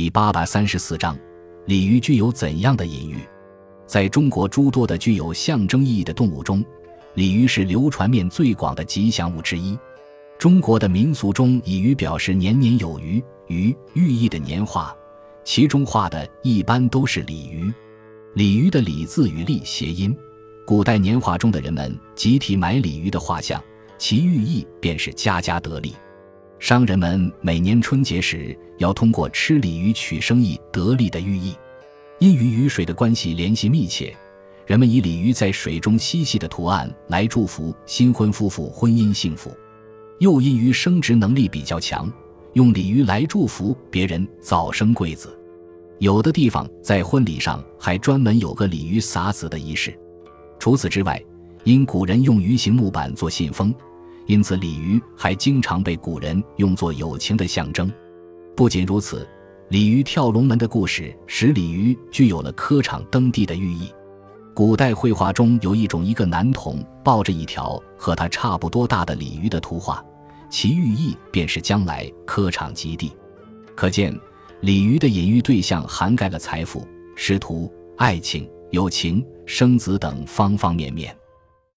第八百三十四章，鲤鱼具有怎样的隐喻？在中国诸多的具有象征意义的动物中，鲤鱼是流传面最广的吉祥物之一。中国的民俗中以鱼表示年年有余，鱼寓意的年画，其中画的一般都是鲤鱼。鲤鱼的鲤字与利谐音，古代年画中的人们集体买鲤鱼的画像，其寓意便是家家得利。商人们每年春节时要通过吃鲤鱼取生意得利的寓意，因与鱼水的关系联系密切，人们以鲤鱼在水中嬉戏的图案来祝福新婚夫妇婚姻幸福；又因鱼生殖能力比较强，用鲤鱼来祝福别人早生贵子。有的地方在婚礼上还专门有个鲤鱼撒子的仪式。除此之外，因古人用鱼形木板做信封。因此，鲤鱼还经常被古人用作友情的象征。不仅如此，鲤鱼跳龙门的故事使鲤鱼具有了科场登第的寓意。古代绘画中有一种一个男童抱着一条和他差不多大的鲤鱼的图画，其寓意便是将来科场及第。可见，鲤鱼的隐喻对象涵盖了财富、仕途、爱情、友情、生子等方方面面。